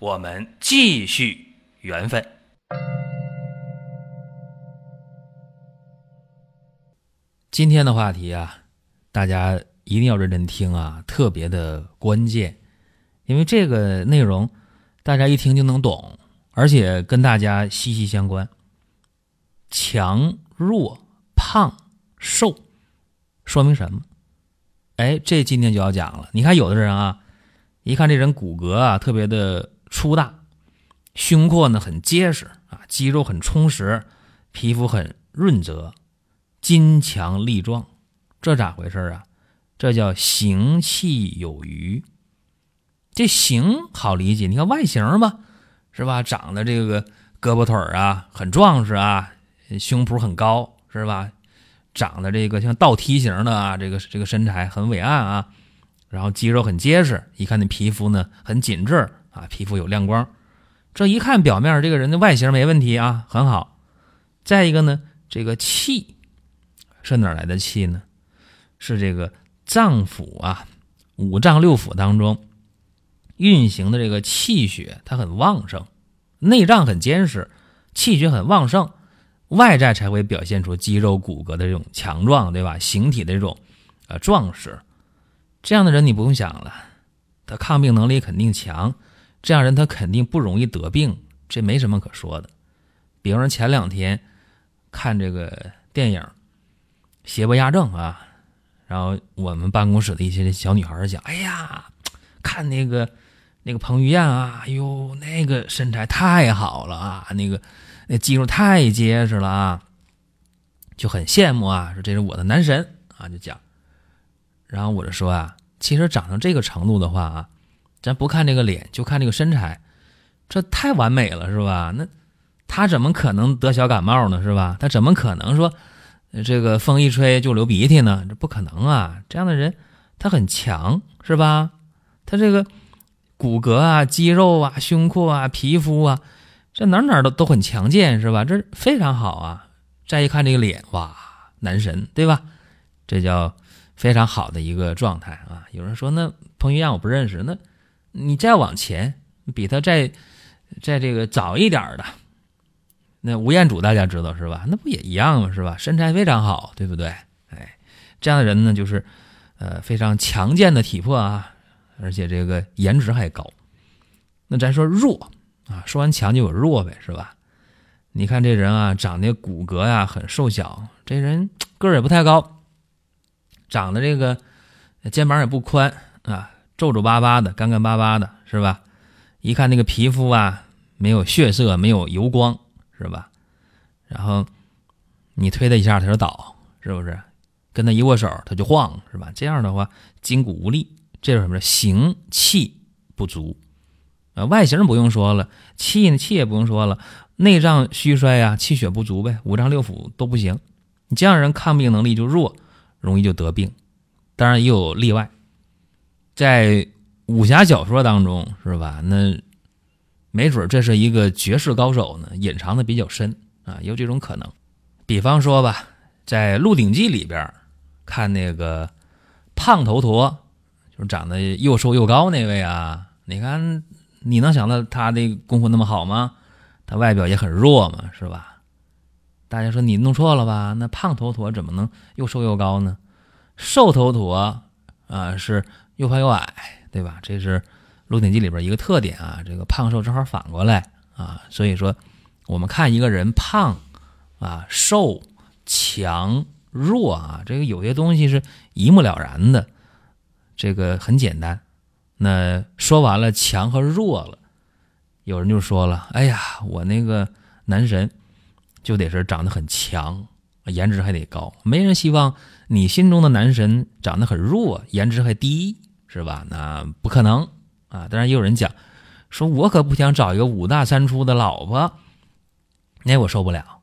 我们继续缘分。今天的话题啊，大家一定要认真听啊，特别的关键，因为这个内容大家一听就能懂，而且跟大家息息相关。强弱、胖瘦，说明什么？哎，这今天就要讲了。你看，有的人啊，一看这人骨骼啊特别的粗大，胸廓呢很结实啊，肌肉很充实，皮肤很润泽。筋强力壮，这咋回事啊？这叫形气有余。这形好理解，你看外形吧，是吧？长得这个胳膊腿啊很壮实啊，胸脯很高，是吧？长得这个像倒梯形的啊，这个这个身材很伟岸啊，然后肌肉很结实，一看那皮肤呢很紧致啊，皮肤有亮光。这一看表面这个人的外形没问题啊，很好。再一个呢，这个气。是哪来的气呢？是这个脏腑啊，五脏六腑当中运行的这个气血，它很旺盛，内脏很坚实，气血很旺盛，外在才会表现出肌肉骨骼的这种强壮，对吧？形体的这种呃壮实。这样的人你不用想了，他抗病能力肯定强，这样人他肯定不容易得病，这没什么可说的。比方说前两天看这个电影。邪不压正啊！然后我们办公室的一些小女孩讲：“哎呀，看那个那个彭于晏啊，哎呦，那个身材太好了啊，那个那肌肉太结实了啊，就很羡慕啊，说这是我的男神啊。”就讲，然后我就说啊，其实长成这个程度的话啊，咱不看这个脸，就看这个身材，这太完美了，是吧？那他怎么可能得小感冒呢？是吧？他怎么可能说？这个风一吹就流鼻涕呢，这不可能啊！这样的人他很强，是吧？他这个骨骼啊、肌肉啊、胸廓啊、皮肤啊，这哪哪都都很强健，是吧？这非常好啊！再一看这个脸，哇，男神，对吧？这叫非常好的一个状态啊！有人说，那彭于晏我不认识，那你再往前，比他再在这个早一点的。那吴彦祖大家知道是吧？那不也一样吗？是吧？身材非常好，对不对？哎，这样的人呢，就是呃非常强健的体魄啊，而且这个颜值还高。那咱说弱啊，说完强就有弱呗，是吧？你看这人啊，长得骨骼呀很瘦小，这人个儿也不太高，长得这个肩膀也不宽啊，皱皱巴巴的，干干巴巴的，是吧？一看那个皮肤啊，没有血色，没有油光。是吧？然后你推他一下，他就倒，是不是？跟他一握手，他就晃，是吧？这样的话，筋骨无力，这是什么？形气不足啊。外形不用说了，气呢？气也不用说了，内脏虚衰呀，气血不足呗，五脏六腑都不行。你这样人抗病能力就弱，容易就得病。当然也有例外，在武侠小说当中，是吧？那。没准这是一个绝世高手呢，隐藏的比较深啊，有这种可能。比方说吧，在《鹿鼎记》里边看那个胖头陀，就是长得又瘦又高那位啊。你看，你能想到他的功夫那么好吗？他外表也很弱嘛，是吧？大家说你弄错了吧？那胖头陀怎么能又瘦又高呢？瘦头陀啊，是又胖又矮，对吧？这是。《鹿鼎记》里边一个特点啊，这个胖瘦正好反过来啊，所以说我们看一个人胖啊、瘦、强、弱啊，这个有些东西是一目了然的，这个很简单。那说完了强和弱了，有人就说了：“哎呀，我那个男神就得是长得很强，颜值还得高，没人希望你心中的男神长得很弱，颜值还低，是吧？那不可能。”啊，当然也有人讲，说我可不想找一个五大三粗的老婆，那我受不了。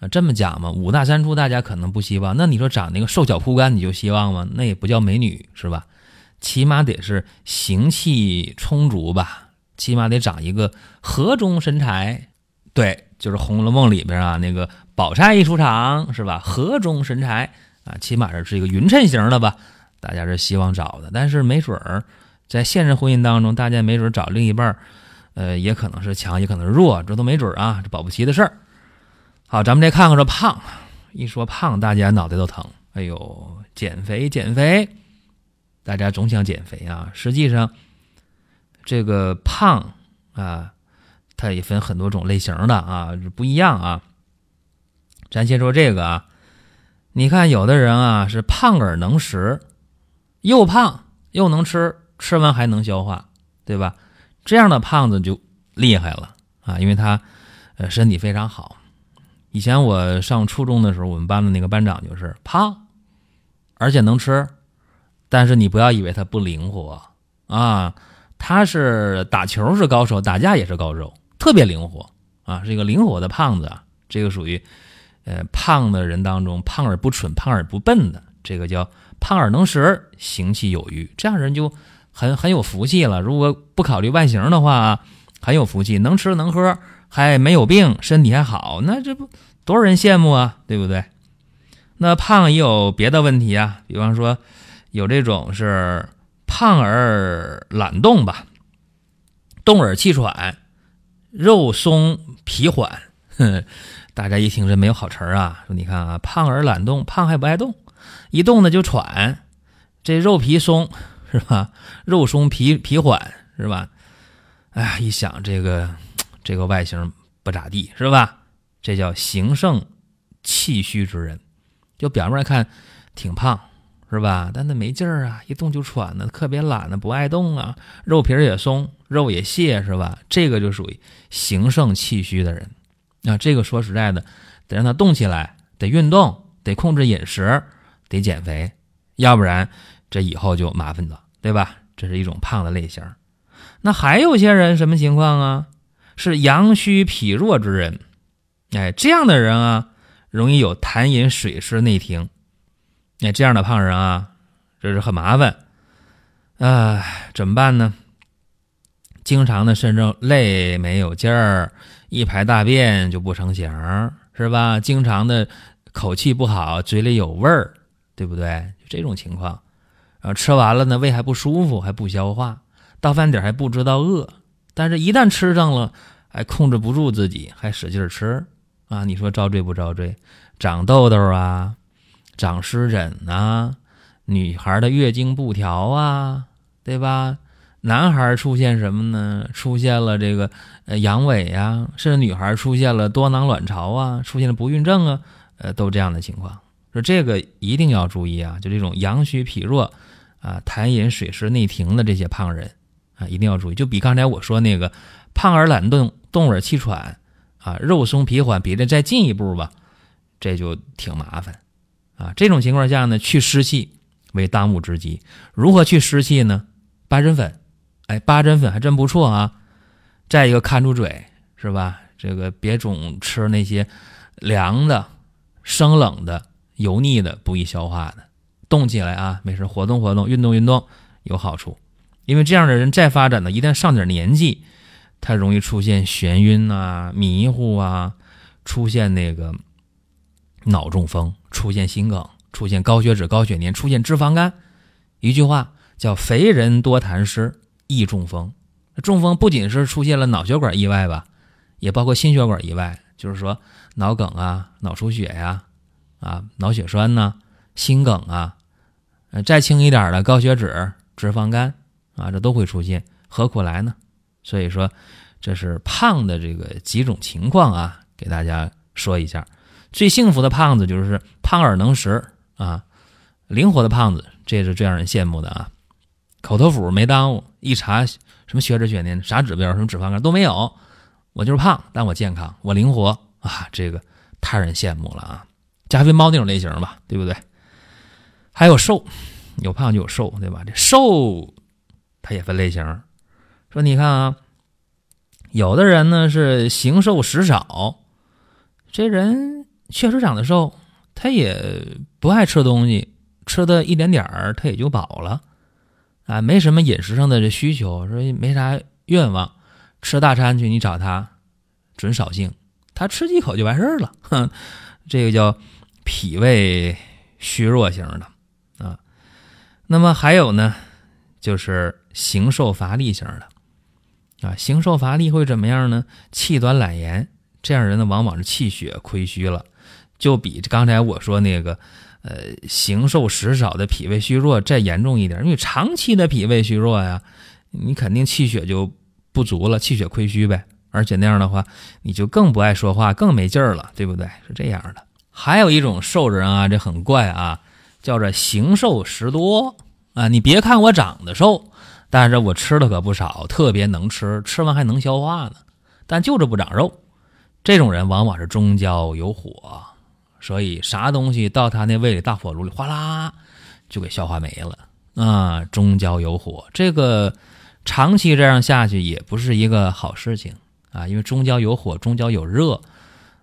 啊，这么讲嘛，五大三粗大家可能不希望。那你说长那个瘦小枯干，你就希望吗？那也不叫美女是吧？起码得是形气充足吧，起码得长一个河中身材。对，就是《红楼梦》里边啊，那个宝钗一出场是吧？河中身材啊，起码是是一个匀称型的吧？大家是希望找的，但是没准儿在现实婚姻当中，大家没准儿找另一半儿呃，也可能是强，也可能弱，这都没准儿啊，这保不齐的事儿。好，咱们再看看这胖，一说胖，大家脑袋都疼。哎呦，减肥，减肥，大家总想减肥啊。实际上，这个胖啊，它也分很多种类型的啊，不一样啊。咱先说这个啊，你看有的人啊是胖而能食。又胖又能吃，吃完还能消化，对吧？这样的胖子就厉害了啊，因为他呃身体非常好。以前我上初中的时候，我们班的那个班长就是胖，而且能吃，但是你不要以为他不灵活啊，他是打球是高手，打架也是高手，特别灵活啊，是一个灵活的胖子啊。这个属于呃胖的人当中胖而不蠢、胖而不笨的，这个叫。胖而能食，形气有余，这样人就很很有福气了。如果不考虑外形的话，很有福气，能吃能喝，还没有病，身体还好，那这不多少人羡慕啊，对不对？那胖也有别的问题啊，比方说有这种是胖而懒动吧，动而气喘，肉松皮缓。大家一听这没有好词儿啊，说你看啊，胖而懒动，胖还不爱动。一动呢就喘，这肉皮松是吧？肉松皮皮缓是吧？哎呀，一想这个这个外形不咋地是吧？这叫形盛气虚之人，就表面看挺胖是吧？但他没劲儿啊，一动就喘呢，特别懒呢，不爱动啊，肉皮也松，肉也泄是吧？这个就属于形盛气虚的人。那这个说实在的，得让他动起来，得运动，得控制饮食。得减肥，要不然这以后就麻烦了，对吧？这是一种胖的类型。那还有些人什么情况啊？是阳虚脾弱之人，哎，这样的人啊，容易有痰饮水湿内停。哎，这样的胖人啊，这是很麻烦。哎，怎么办呢？经常的身上累没有劲儿，一排大便就不成形，是吧？经常的口气不好，嘴里有味儿。对不对？就这种情况，啊，吃完了呢，胃还不舒服，还不消化，到饭点还不知道饿，但是一旦吃上了，还控制不住自己，还使劲吃，啊，你说遭罪不遭罪？长痘痘啊，长湿疹啊，女孩的月经不调啊，对吧？男孩出现什么呢？出现了这个呃阳痿呀，甚至女孩出现了多囊卵巢啊，出现了不孕症啊，呃，都这样的情况。说这个一定要注意啊！就这种阳虚脾弱，啊，痰饮水湿内停的这些胖人，啊，一定要注意。就比刚才我说那个胖而懒动、动而气喘，啊，肉松皮缓，比这再进一步吧，这就挺麻烦，啊，这种情况下呢，去湿气为当务之急。如何去湿气呢？八珍粉，哎，八珍粉还真不错啊。再一个，看住嘴，是吧？这个别总吃那些凉的、生冷的。油腻的、不易消化的，动起来啊！没事，活动活动，运动运动有好处。因为这样的人再发展呢，一旦上点年纪，他容易出现眩晕啊、迷糊啊，出现那个脑中风，出现心梗，出现高血脂、高血粘，出现脂肪肝。一句话叫“肥人多痰湿，易中风”。中风不仅是出现了脑血管意外吧，也包括心血管意外，就是说脑梗啊、脑出血呀。啊脑血栓呢，心梗啊，呃，再轻一点的高血脂、脂肪肝啊，这都会出现，何苦来呢？所以说，这是胖的这个几种情况啊，给大家说一下。最幸福的胖子就是胖而能食啊，灵活的胖子，这是最让人羡慕的啊。口头腹没耽误，一查什么血脂、血粘、啥指标、什么脂肪肝都没有，我就是胖，但我健康，我灵活啊，这个太让人羡慕了啊。加菲猫那种类型吧，对不对？还有瘦，有胖就有瘦，对吧？这瘦它也分类型。说你看啊，有的人呢是形瘦食少，这人确实长得瘦，他也不爱吃东西，吃的一点点儿他也就饱了，啊，没什么饮食上的这需求，说没啥愿望，吃大餐去你找他，准扫兴，他吃几口就完事儿了，哼，这个叫脾胃虚弱型的啊。那么还有呢，就是形瘦乏力型的。啊，形瘦乏力会怎么样呢？气短懒言，这样人呢，往往是气血亏虚了，就比刚才我说那个，呃，形瘦食少的脾胃虚弱再严重一点。因为长期的脾胃虚弱呀，你肯定气血就不足了，气血亏虚呗。而且那样的话，你就更不爱说话，更没劲儿了，对不对？是这样的。还有一种瘦人啊，这很怪啊，叫做形瘦食多啊。你别看我长得瘦。但是我吃的可不少，特别能吃，吃完还能消化呢，但就是不长肉。这种人往往是中焦有火，所以啥东西到他那胃里大火炉里，哗啦就给消化没了啊。中焦有火，这个长期这样下去也不是一个好事情啊，因为中焦有火，中焦有热，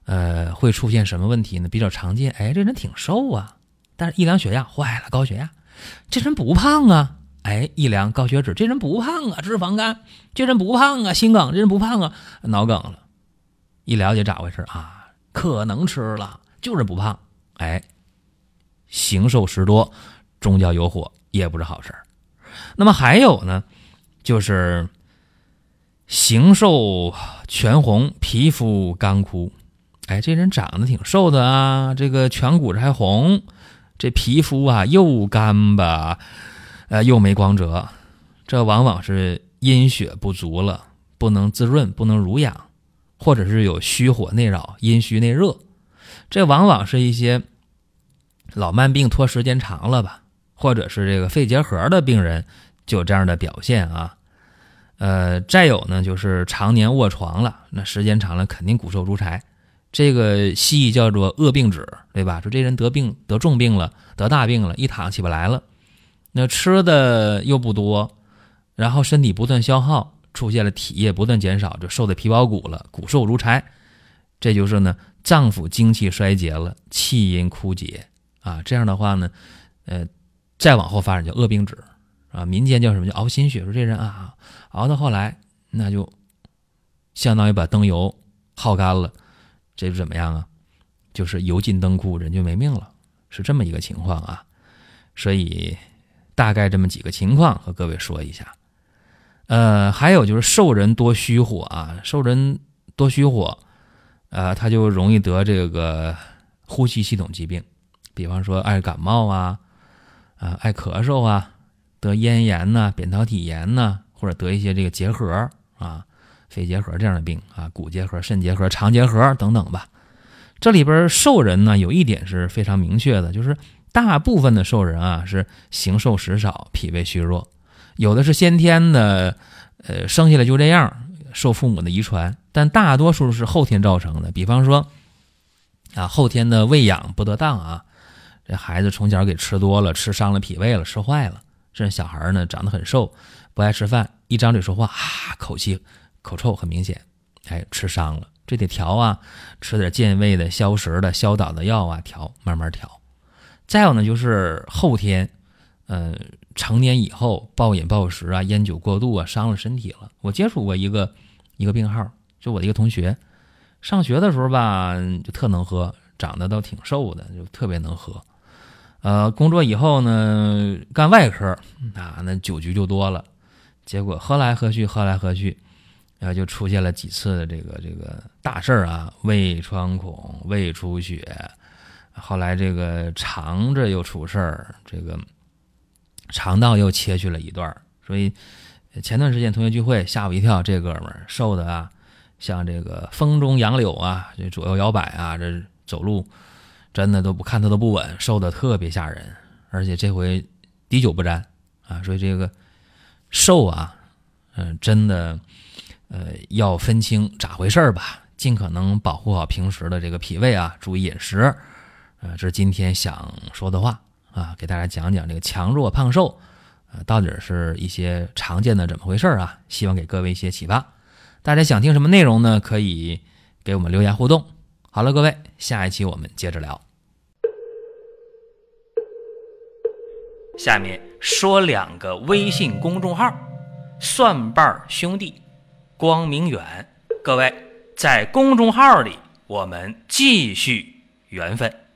呃，会出现什么问题呢？比较常见，哎，这人挺瘦啊，但是一量血压坏了，高血压，这人不胖啊。哎，一量高血脂，这人不胖啊；脂肪肝，这人不胖啊；心梗，这人不胖啊；脑梗了，一了解咋回事啊？可能吃了，就是不胖。哎，形瘦食多，中焦有火，也不是好事。那么还有呢，就是形瘦全红，皮肤干枯。哎，这人长得挺瘦的啊，这个颧骨这还红，这皮肤啊又干巴。呃，又没光泽，这往往是阴血不足了，不能滋润，不能濡养，或者是有虚火内扰，阴虚内热，这往往是一些老慢病拖时间长了吧，或者是这个肺结核的病人就有这样的表现啊。呃，再有呢，就是常年卧床了，那时间长了肯定骨瘦如柴，这个西医叫做恶病指，对吧？说这人得病得重病了，得大病了，一躺起不来了。那吃的又不多，然后身体不断消耗，出现了体液不断减少，就瘦的皮包骨了，骨瘦如柴。这就是呢，脏腑精气衰竭了，气阴枯竭啊。这样的话呢，呃，再往后发展叫恶病指啊。民间叫什么叫熬心血？说这人啊，熬到后来，那就相当于把灯油耗干了，这是怎么样啊？就是油尽灯枯，人就没命了，是这么一个情况啊。所以。大概这么几个情况和各位说一下，呃，还有就是瘦人多虚火啊，瘦人多虚火，呃，他就容易得这个呼吸系统疾病，比方说爱感冒啊，啊，爱咳嗽啊，得咽炎呐、扁桃体炎呐，或者得一些这个结核啊、肺结核这样的病啊，骨结核、肾结核、肠结核等等吧。这里边瘦人呢，有一点是非常明确的，就是。大部分的瘦人啊是形瘦食少、脾胃虚弱，有的是先天的，呃，生下来就这样，受父母的遗传，但大多数是后天造成的。比方说，啊，后天的喂养不得当啊，这孩子从小给吃多了，吃伤了脾胃了，吃坏了。这小孩呢长得很瘦，不爱吃饭，一张嘴说话啊，口气口臭很明显，哎，吃伤了，这得调啊，吃点健胃的、消食的、消导的药啊，调，慢慢调。再有呢，就是后天，呃，成年以后暴饮暴食啊，烟酒过度啊，伤了身体了。我接触过一个一个病号，就我的一个同学，上学的时候吧，就特能喝，长得倒挺瘦的，就特别能喝。呃，工作以后呢，干外科啊，那酒局就多了，结果喝来喝去，喝来喝去，然后就出现了几次的这个这个大事儿啊，胃穿孔、胃出血。后来这个肠子又出事儿，这个肠道又切去了一段所以前段时间同学聚会吓我一跳，这哥们儿瘦的啊，像这个风中杨柳啊，这左右摇摆啊，这走路真的都不看他都不稳，瘦的特别吓人，而且这回滴酒不沾啊，所以这个瘦啊，嗯，真的呃，要分清咋回事儿吧，尽可能保护好平时的这个脾胃啊，注意饮食。呃，这是今天想说的话啊，给大家讲讲这个强弱胖瘦，呃，到底是一些常见的怎么回事儿啊？希望给各位一些启发。大家想听什么内容呢？可以给我们留言互动。好了，各位，下一期我们接着聊。下面说两个微信公众号：蒜瓣兄弟。光明远。各位在公众号里我们继续缘分。